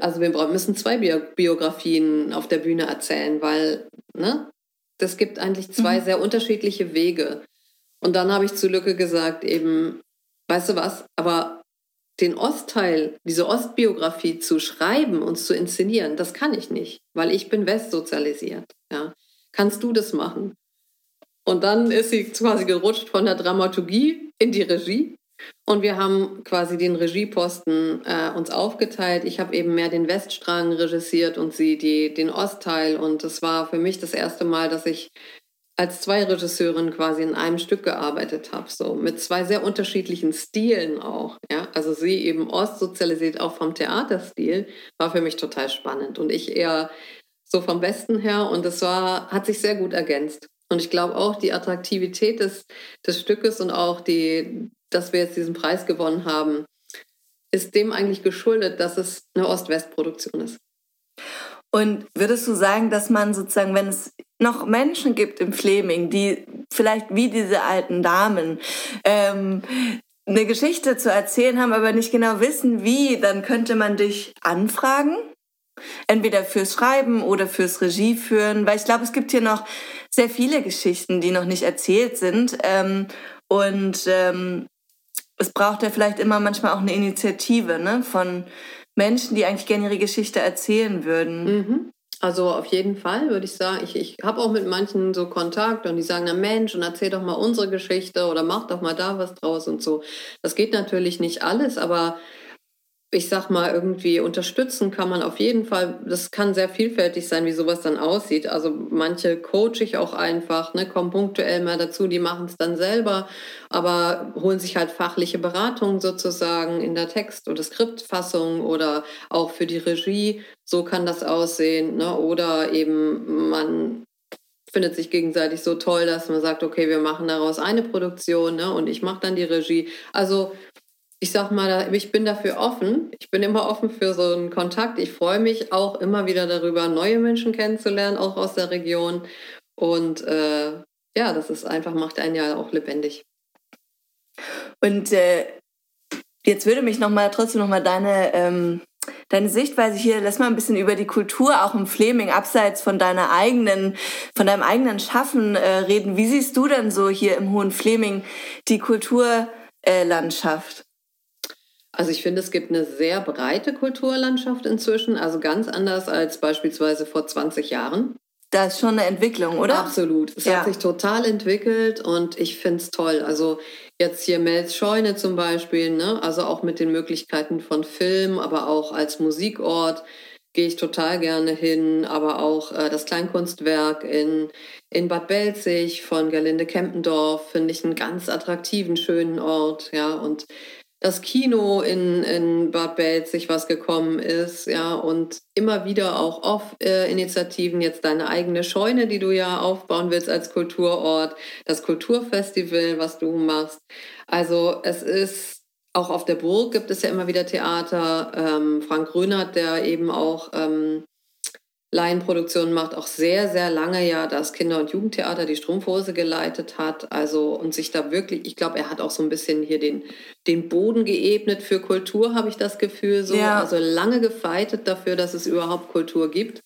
Also wir müssen zwei Biografien auf der Bühne erzählen, weil ne, das gibt eigentlich zwei mhm. sehr unterschiedliche Wege. Und dann habe ich zu Lücke gesagt, eben, weißt du was, aber den Ostteil, diese Ostbiografie zu schreiben und zu inszenieren, das kann ich nicht, weil ich bin westsozialisiert. Ja. Kannst du das machen? Und dann ist sie quasi gerutscht von der Dramaturgie in die Regie. Und wir haben quasi den Regieposten äh, uns aufgeteilt. Ich habe eben mehr den Weststrang regissiert und sie die, den Ostteil. Und es war für mich das erste Mal, dass ich als zwei Regisseurinnen quasi in einem Stück gearbeitet habe, so mit zwei sehr unterschiedlichen Stilen auch. Ja? Also sie eben ostsozialisiert auch vom Theaterstil, war für mich total spannend und ich eher so vom Westen her und es war, hat sich sehr gut ergänzt. Und ich glaube auch die Attraktivität des, des Stückes und auch die, dass wir jetzt diesen Preis gewonnen haben, ist dem eigentlich geschuldet, dass es eine Ost-West-Produktion ist. Und würdest du sagen, dass man sozusagen, wenn es noch Menschen gibt im Fleming, die vielleicht wie diese alten Damen ähm, eine Geschichte zu erzählen haben, aber nicht genau wissen, wie, dann könnte man dich anfragen. Entweder fürs Schreiben oder fürs Regie führen, weil ich glaube, es gibt hier noch sehr viele Geschichten, die noch nicht erzählt sind. Ähm, und ähm, es braucht ja vielleicht immer manchmal auch eine Initiative ne, von Menschen, die eigentlich gerne ihre Geschichte erzählen würden. Mhm. Also auf jeden Fall würde ich sagen, ich, ich habe auch mit manchen so Kontakt und die sagen, na Mensch, und erzähl doch mal unsere Geschichte oder mach doch mal da was draus und so. Das geht natürlich nicht alles, aber ich sag mal, irgendwie unterstützen kann man auf jeden Fall. Das kann sehr vielfältig sein, wie sowas dann aussieht. Also manche coache ich auch einfach, ne, kommen punktuell mal dazu, die machen es dann selber, aber holen sich halt fachliche Beratung sozusagen in der Text- oder Skriptfassung oder auch für die Regie. So kann das aussehen. Ne? Oder eben man findet sich gegenseitig so toll, dass man sagt, okay, wir machen daraus eine Produktion ne? und ich mache dann die Regie. Also ich sag mal, ich bin dafür offen. Ich bin immer offen für so einen Kontakt. Ich freue mich auch immer wieder darüber, neue Menschen kennenzulernen, auch aus der Region. Und äh, ja, das ist einfach, macht einen ja auch lebendig. Und äh, jetzt würde mich noch mal trotzdem noch mal deine ähm, deine Sichtweise hier, lass mal ein bisschen über die Kultur auch im Fleming abseits von deiner eigenen, von deinem eigenen Schaffen äh, reden. Wie siehst du denn so hier im Hohen Fleming die Kulturlandschaft? Also ich finde, es gibt eine sehr breite Kulturlandschaft inzwischen, also ganz anders als beispielsweise vor 20 Jahren. Da ist schon eine Entwicklung, oder? Absolut. Es ja. hat sich total entwickelt und ich finde es toll. Also jetzt hier Mels Scheune zum Beispiel, ne? also auch mit den Möglichkeiten von Film, aber auch als Musikort gehe ich total gerne hin, aber auch äh, das Kleinkunstwerk in, in Bad Belzig von Gerlinde Kempendorf finde ich einen ganz attraktiven, schönen Ort, ja, und das Kino in, in Bad Belzig, was gekommen ist, ja, und immer wieder auch Off-Initiativen, jetzt deine eigene Scheune, die du ja aufbauen willst als Kulturort, das Kulturfestival, was du machst. Also es ist, auch auf der Burg gibt es ja immer wieder Theater. Ähm, Frank Grünert, der eben auch ähm, Laienproduktionen macht, auch sehr, sehr lange ja das Kinder- und Jugendtheater, die Strumpfhose geleitet hat. Also und sich da wirklich, ich glaube, er hat auch so ein bisschen hier den, den Boden geebnet für Kultur, habe ich das Gefühl. So. Ja. Also lange gefeitet dafür, dass es überhaupt Kultur gibt.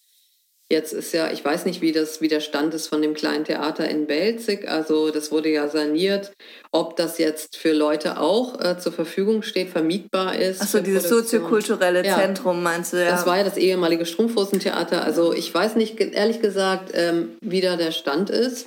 Jetzt ist ja, ich weiß nicht, wie, das, wie der Stand ist von dem kleinen Theater in Belzig. Also das wurde ja saniert. Ob das jetzt für Leute auch äh, zur Verfügung steht, vermietbar ist. Achso, dieses soziokulturelle ja. Zentrum meinst du, ja. Das war ja das ehemalige Strumpfhosentheater. Also ich weiß nicht, ehrlich gesagt, ähm, wie da der Stand ist.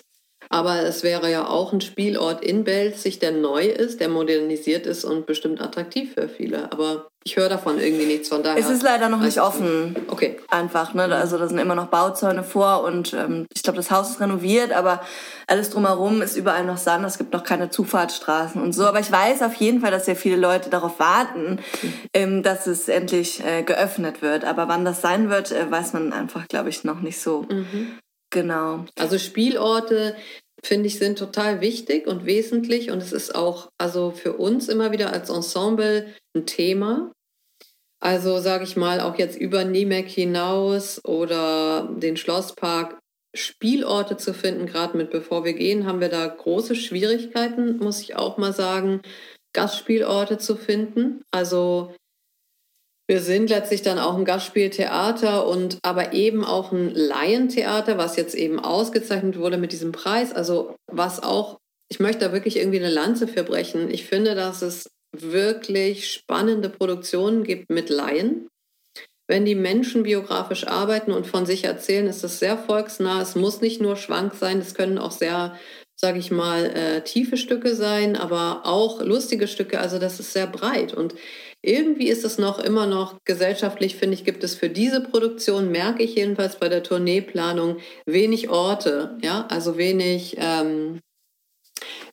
Aber es wäre ja auch ein Spielort in Belzig, der neu ist, der modernisiert ist und bestimmt attraktiv für viele. Aber ich höre davon irgendwie nichts von daher. Es ist leider noch nicht offen. Okay. Einfach, ne? Also da sind immer noch Bauzäune vor und ähm, ich glaube, das Haus ist renoviert, aber alles drumherum ist überall noch Sand. Es gibt noch keine Zufahrtsstraßen und so. Aber ich weiß auf jeden Fall, dass sehr viele Leute darauf warten, ähm, dass es endlich äh, geöffnet wird. Aber wann das sein wird, äh, weiß man einfach, glaube ich, noch nicht so. Mhm. Genau. Also Spielorte, finde ich, sind total wichtig und wesentlich. Und es ist auch also für uns immer wieder als Ensemble ein Thema. Also sage ich mal, auch jetzt über Niemek hinaus oder den Schlosspark Spielorte zu finden, gerade mit Bevor wir gehen, haben wir da große Schwierigkeiten, muss ich auch mal sagen, Gastspielorte zu finden. Also wir sind letztlich dann auch ein Gastspieltheater und aber eben auch ein Laientheater, was jetzt eben ausgezeichnet wurde mit diesem Preis. Also was auch, ich möchte da wirklich irgendwie eine Lanze für brechen. Ich finde, dass es wirklich spannende Produktionen gibt mit Laien. Wenn die Menschen biografisch arbeiten und von sich erzählen, ist das sehr volksnah. Es muss nicht nur schwank sein, es können auch sehr, sage ich mal, äh, tiefe Stücke sein, aber auch lustige Stücke. Also das ist sehr breit. Und irgendwie ist es noch immer noch gesellschaftlich, finde ich, gibt es für diese Produktion, merke ich jedenfalls bei der Tourneeplanung, wenig Orte, ja, also wenig, ähm,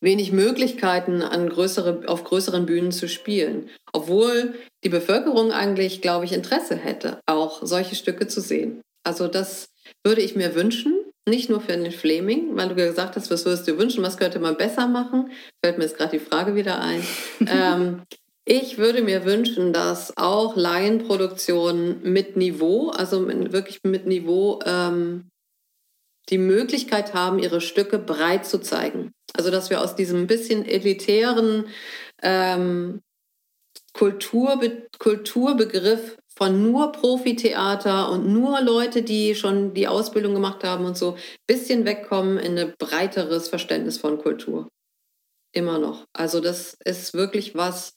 wenig Möglichkeiten, an größere, auf größeren Bühnen zu spielen. Obwohl die Bevölkerung eigentlich, glaube ich, Interesse hätte, auch solche Stücke zu sehen. Also das würde ich mir wünschen, nicht nur für den Fleming, weil du gesagt hast, was würdest du wünschen, was könnte man besser machen? Fällt mir jetzt gerade die Frage wieder ein. ähm, ich würde mir wünschen, dass auch Laienproduktionen mit Niveau, also wirklich mit Niveau, ähm, die Möglichkeit haben, ihre Stücke breit zu zeigen. Also dass wir aus diesem bisschen elitären ähm, Kulturbe Kulturbegriff von nur Profitheater und nur Leute, die schon die Ausbildung gemacht haben und so, bisschen wegkommen in ein breiteres Verständnis von Kultur. Immer noch. Also das ist wirklich was,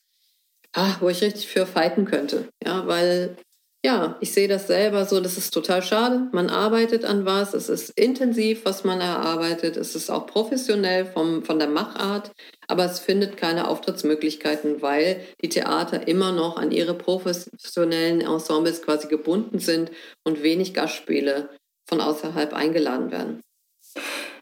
ach, wo ich richtig für fighten könnte. Ja, weil ja, ich sehe das selber so, das ist total schade. Man arbeitet an was, es ist intensiv, was man erarbeitet, es ist auch professionell vom, von der Machart, aber es findet keine Auftrittsmöglichkeiten, weil die Theater immer noch an ihre professionellen Ensembles quasi gebunden sind und wenig Gastspiele von außerhalb eingeladen werden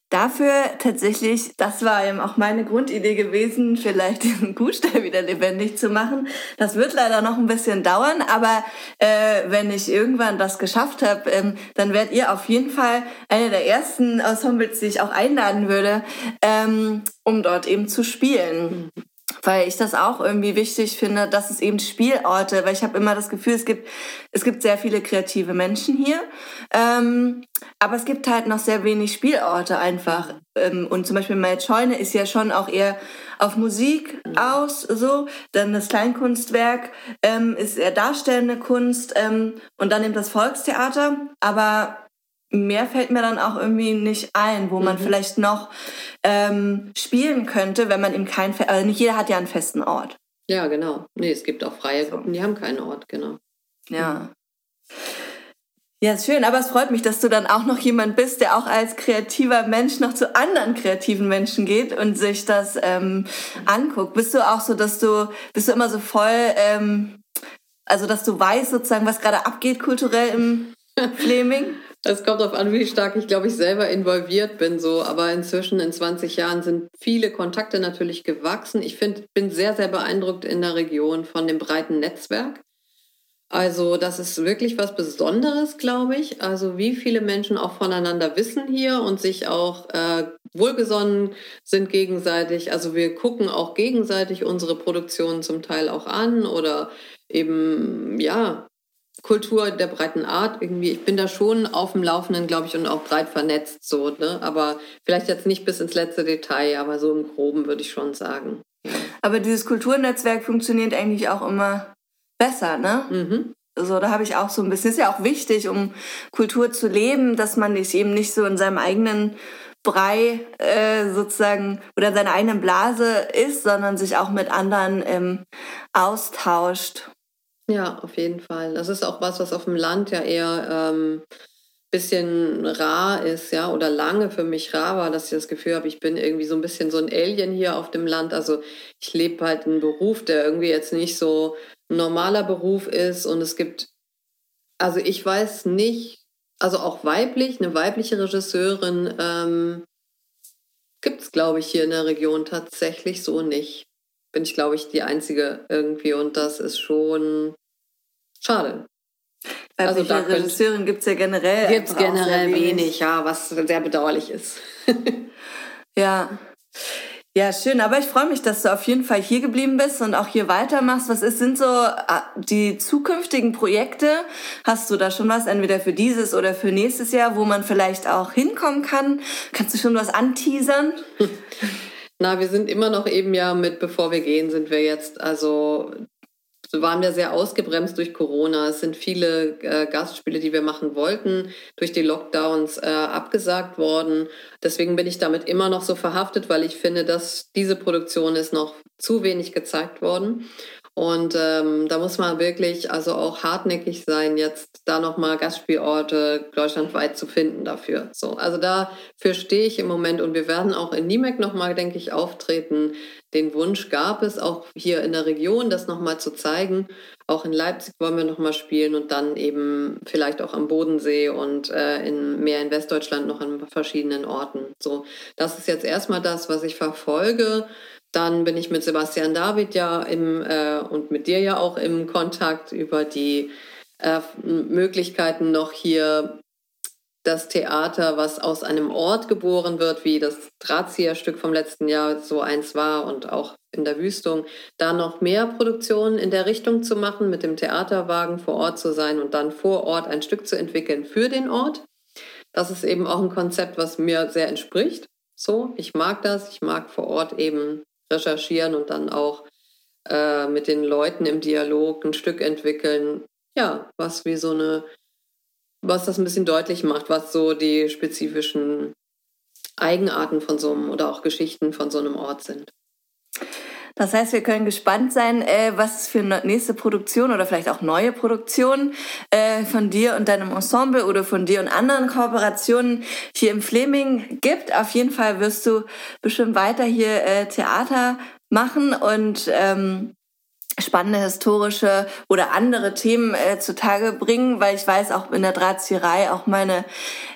dafür tatsächlich, das war eben auch meine Grundidee gewesen, vielleicht den Kuhstall wieder lebendig zu machen. Das wird leider noch ein bisschen dauern, aber äh, wenn ich irgendwann das geschafft habe, ähm, dann werdet ihr auf jeden Fall eine der ersten Ensembles, die ich auch einladen würde, ähm, um dort eben zu spielen. Mhm weil ich das auch irgendwie wichtig finde, dass es eben Spielorte, weil ich habe immer das Gefühl, es gibt, es gibt sehr viele kreative Menschen hier, ähm, aber es gibt halt noch sehr wenig Spielorte einfach. Ähm, und zum Beispiel meine Scheune ist ja schon auch eher auf Musik aus, so. Dann das Kleinkunstwerk ähm, ist eher darstellende Kunst ähm, und dann eben das Volkstheater. Aber mehr fällt mir dann auch irgendwie nicht ein, wo man mhm. vielleicht noch ähm, spielen könnte, wenn man eben kein, also nicht jeder hat ja einen festen Ort. Ja, genau. Nee, es gibt auch freie Gruppen, die haben keinen Ort, genau. Ja. Ja, ist schön, aber es freut mich, dass du dann auch noch jemand bist, der auch als kreativer Mensch noch zu anderen kreativen Menschen geht und sich das ähm, anguckt. Bist du auch so, dass du, bist du immer so voll, ähm, also dass du weißt sozusagen, was gerade abgeht kulturell im Fleming? Es kommt darauf an, wie stark ich, glaube ich, selber involviert bin. So, aber inzwischen in 20 Jahren sind viele Kontakte natürlich gewachsen. Ich find, bin sehr, sehr beeindruckt in der Region von dem breiten Netzwerk. Also das ist wirklich was Besonderes, glaube ich. Also wie viele Menschen auch voneinander wissen hier und sich auch äh, wohlgesonnen sind gegenseitig. Also wir gucken auch gegenseitig unsere Produktionen zum Teil auch an oder eben ja Kultur der breiten Art irgendwie. Ich bin da schon auf dem Laufenden, glaube ich, und auch breit vernetzt so, ne? Aber vielleicht jetzt nicht bis ins letzte Detail, aber so im Groben würde ich schon sagen. Aber dieses Kulturnetzwerk funktioniert eigentlich auch immer besser, ne? Mhm. So, da habe ich auch so ein bisschen, ist ja auch wichtig, um Kultur zu leben, dass man sich eben nicht so in seinem eigenen Brei äh, sozusagen oder seiner eigenen Blase ist, sondern sich auch mit anderen ähm, austauscht. Ja, auf jeden Fall. Das ist auch was, was auf dem Land ja eher ähm, bisschen rar ist, ja, oder lange für mich rar war, dass ich das Gefühl habe, ich bin irgendwie so ein bisschen so ein Alien hier auf dem Land. Also ich lebe halt einen Beruf, der irgendwie jetzt nicht so ein normaler Beruf ist und es gibt, also ich weiß nicht, also auch weiblich, eine weibliche Regisseurin ähm, gibt es, glaube ich, hier in der Region tatsächlich so nicht bin ich, glaube ich, die Einzige irgendwie und das ist schon schade. also da Regisseurin gibt es ja generell. Gibt es generell wenig. wenig, ja, was sehr bedauerlich ist. ja. Ja, schön. Aber ich freue mich, dass du auf jeden Fall hier geblieben bist und auch hier weitermachst. Was ist, sind so ah, die zukünftigen Projekte? Hast du da schon was, entweder für dieses oder für nächstes Jahr, wo man vielleicht auch hinkommen kann? Kannst du schon was anteasern? Na, wir sind immer noch eben ja mit, bevor wir gehen, sind wir jetzt also waren wir sehr ausgebremst durch Corona. Es sind viele äh, Gastspiele, die wir machen wollten, durch die Lockdowns äh, abgesagt worden. Deswegen bin ich damit immer noch so verhaftet, weil ich finde, dass diese Produktion ist noch zu wenig gezeigt worden. Und ähm, da muss man wirklich also auch hartnäckig sein, jetzt da nochmal Gastspielorte deutschlandweit zu finden dafür. So, also dafür stehe ich im Moment und wir werden auch in Niemek nochmal, denke ich, auftreten. Den Wunsch gab es auch hier in der Region, das nochmal zu zeigen. Auch in Leipzig wollen wir nochmal spielen und dann eben vielleicht auch am Bodensee und äh, in, mehr in Westdeutschland noch an verschiedenen Orten. So, das ist jetzt erstmal das, was ich verfolge. Dann bin ich mit Sebastian David ja im, äh, und mit dir ja auch im Kontakt über die äh, Möglichkeiten noch hier das Theater, was aus einem Ort geboren wird, wie das Drahtzieher-Stück vom letzten Jahr so eins war und auch in der Wüstung, da noch mehr Produktionen in der Richtung zu machen, mit dem Theaterwagen vor Ort zu sein und dann vor Ort ein Stück zu entwickeln für den Ort. Das ist eben auch ein Konzept, was mir sehr entspricht. So, ich mag das. Ich mag vor Ort eben recherchieren und dann auch äh, mit den Leuten im Dialog ein Stück entwickeln, ja, was wie so eine, was das ein bisschen deutlich macht, was so die spezifischen Eigenarten von so einem oder auch Geschichten von so einem Ort sind. Das heißt, wir können gespannt sein, äh, was für nächste Produktion oder vielleicht auch neue Produktionen äh, von dir und deinem Ensemble oder von dir und anderen Kooperationen hier im Fleming gibt. Auf jeden Fall wirst du bestimmt weiter hier äh, Theater machen und ähm, spannende historische oder andere Themen äh, zutage bringen, weil ich weiß, auch in der Drahtzieherei, auch meine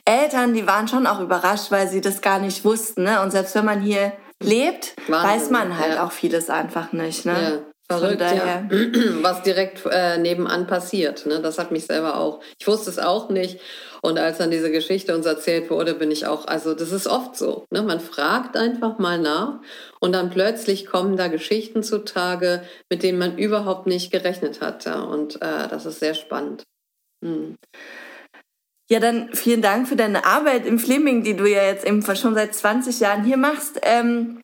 Eltern, die waren schon auch überrascht, weil sie das gar nicht wussten. Ne? Und selbst wenn man hier lebt, Wahnsinn, weiß man halt ja. auch vieles einfach nicht. Ne? Ja. Verrückt, ja. Was direkt äh, nebenan passiert. Ne? Das hat mich selber auch. Ich wusste es auch nicht. Und als dann diese Geschichte uns erzählt wurde, bin ich auch, also das ist oft so. Ne? Man fragt einfach mal nach und dann plötzlich kommen da Geschichten zutage, mit denen man überhaupt nicht gerechnet hat. Ja? Und äh, das ist sehr spannend. Hm. Ja, dann vielen Dank für deine Arbeit im Fleming, die du ja jetzt eben schon seit 20 Jahren hier machst. Ähm,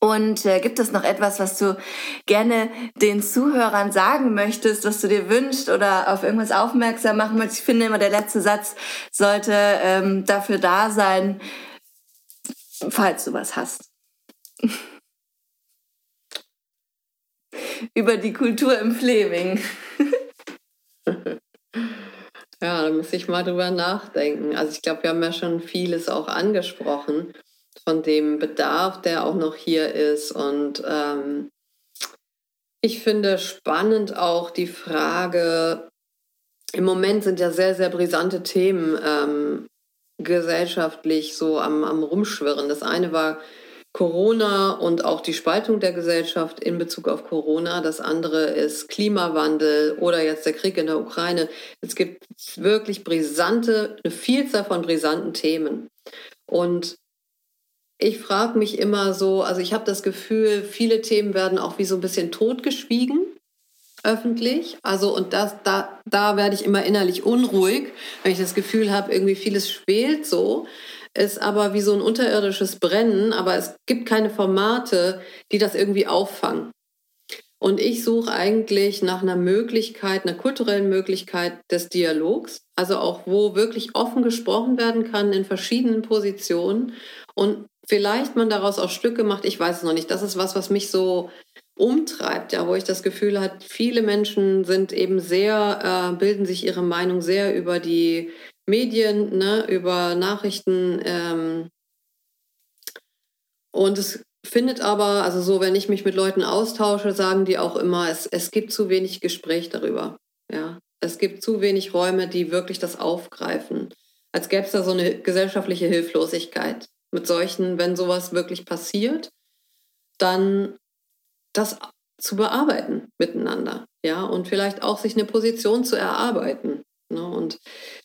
und äh, gibt es noch etwas, was du gerne den Zuhörern sagen möchtest, was du dir wünschst oder auf irgendwas aufmerksam machen möchtest? Ich finde immer, der letzte Satz sollte ähm, dafür da sein, falls du was hast. Über die Kultur im Fleming. Ja, da muss ich mal drüber nachdenken. Also ich glaube, wir haben ja schon vieles auch angesprochen von dem Bedarf, der auch noch hier ist. Und ähm, ich finde spannend auch die Frage, im Moment sind ja sehr, sehr brisante Themen ähm, gesellschaftlich so am, am Rumschwirren. Das eine war Corona und auch die Spaltung der Gesellschaft in Bezug auf Corona. Das andere ist Klimawandel oder jetzt der Krieg in der Ukraine. Es gibt wirklich brisante, eine Vielzahl von brisanten Themen. Und ich frage mich immer so, also ich habe das Gefühl, viele Themen werden auch wie so ein bisschen totgeschwiegen öffentlich. Also und das, da, da werde ich immer innerlich unruhig, wenn ich das Gefühl habe, irgendwie vieles schwelt so ist aber wie so ein unterirdisches Brennen, aber es gibt keine Formate, die das irgendwie auffangen. Und ich suche eigentlich nach einer Möglichkeit, einer kulturellen Möglichkeit des Dialogs, also auch wo wirklich offen gesprochen werden kann in verschiedenen Positionen und vielleicht man daraus auch Stücke macht, ich weiß es noch nicht. Das ist was, was mich so umtreibt, ja, wo ich das Gefühl habe, viele Menschen sind eben sehr, äh, bilden sich ihre Meinung sehr über die Medien, ne, über Nachrichten. Ähm, und es findet aber, also so, wenn ich mich mit Leuten austausche, sagen die auch immer, es, es gibt zu wenig Gespräch darüber. Ja, es gibt zu wenig Räume, die wirklich das aufgreifen. Als gäbe es da so eine gesellschaftliche Hilflosigkeit mit solchen, wenn sowas wirklich passiert, dann das zu bearbeiten miteinander, ja, und vielleicht auch sich eine Position zu erarbeiten. Ne? Und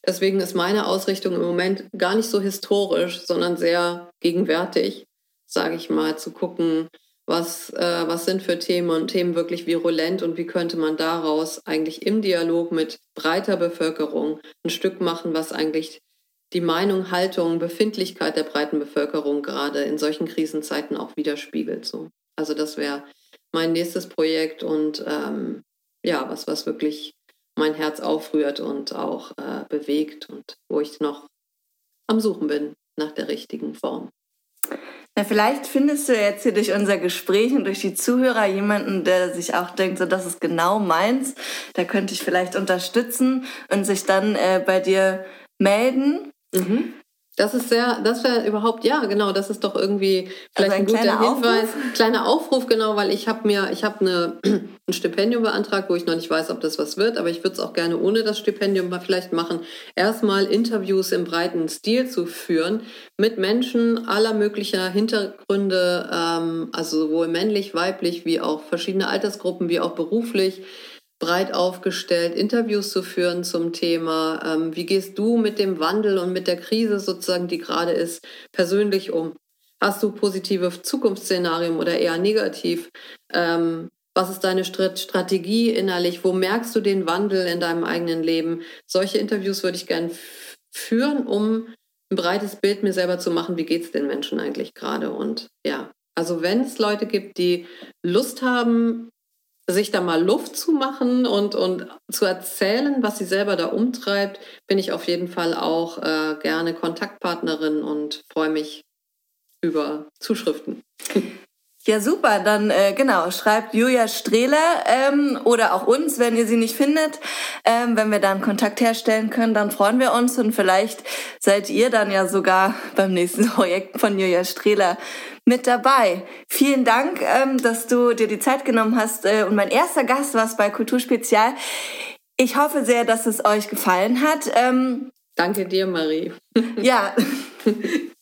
deswegen ist meine Ausrichtung im Moment gar nicht so historisch, sondern sehr gegenwärtig. sage ich mal, zu gucken, was, äh, was sind für Themen und Themen wirklich virulent und wie könnte man daraus eigentlich im Dialog mit breiter Bevölkerung ein Stück machen, was eigentlich die Meinung, Haltung, Befindlichkeit der breiten Bevölkerung gerade in solchen Krisenzeiten auch widerspiegelt. So. Also das wäre mein nächstes Projekt und ähm, ja, was, was wirklich mein Herz aufrührt und auch äh, bewegt und wo ich noch am Suchen bin nach der richtigen Form. Na, vielleicht findest du jetzt hier durch unser Gespräch und durch die Zuhörer jemanden, der sich auch denkt, so das ist genau meins. Da könnte ich vielleicht unterstützen und sich dann äh, bei dir melden. Mhm. Das ist sehr, das wäre überhaupt, ja, genau, das ist doch irgendwie vielleicht also ein, ein guter Hinweis. Aufruf. Kleiner Aufruf, genau, weil ich habe mir, ich habe eine, ein Stipendium beantragt, wo ich noch nicht weiß, ob das was wird, aber ich würde es auch gerne ohne das Stipendium mal vielleicht machen, erstmal Interviews im breiten Stil zu führen mit Menschen aller möglicher Hintergründe, ähm, also sowohl männlich, weiblich, wie auch verschiedene Altersgruppen, wie auch beruflich breit aufgestellt, Interviews zu führen zum Thema, ähm, wie gehst du mit dem Wandel und mit der Krise sozusagen, die gerade ist, persönlich um? Hast du positive Zukunftsszenarien oder eher negativ? Ähm, was ist deine Strategie innerlich? Wo merkst du den Wandel in deinem eigenen Leben? Solche Interviews würde ich gerne führen, um ein breites Bild mir selber zu machen, wie geht es den Menschen eigentlich gerade? Und ja, also wenn es Leute gibt, die Lust haben, sich da mal Luft zu machen und, und zu erzählen, was sie selber da umtreibt, bin ich auf jeden Fall auch äh, gerne Kontaktpartnerin und freue mich über Zuschriften. Ja, super. Dann äh, genau, schreibt Julia Strehler ähm, oder auch uns, wenn ihr sie nicht findet. Ähm, wenn wir dann Kontakt herstellen können, dann freuen wir uns und vielleicht seid ihr dann ja sogar beim nächsten Projekt von Julia Strehler mit dabei. Vielen Dank, ähm, dass du dir die Zeit genommen hast äh, und mein erster Gast warst bei Kulturspezial. Ich hoffe sehr, dass es euch gefallen hat. Ähm, Danke dir, Marie. Ja.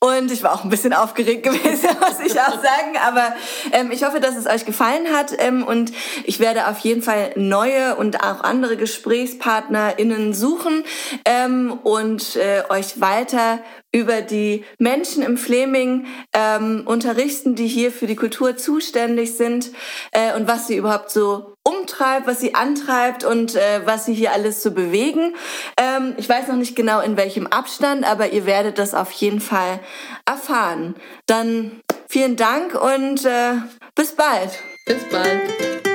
Und ich war auch ein bisschen aufgeregt gewesen, muss ich auch sagen. Aber ähm, ich hoffe, dass es euch gefallen hat. Ähm, und ich werde auf jeden Fall neue und auch andere GesprächspartnerInnen suchen ähm, und äh, euch weiter über die Menschen im Fleming ähm, unterrichten, die hier für die Kultur zuständig sind äh, und was sie überhaupt so umtreibt, was sie antreibt und äh, was sie hier alles zu bewegen. Ähm, ich weiß noch nicht genau in welchem Abstand, aber ihr werdet das auf jeden Fall erfahren. Dann vielen Dank und äh, bis bald. Bis bald.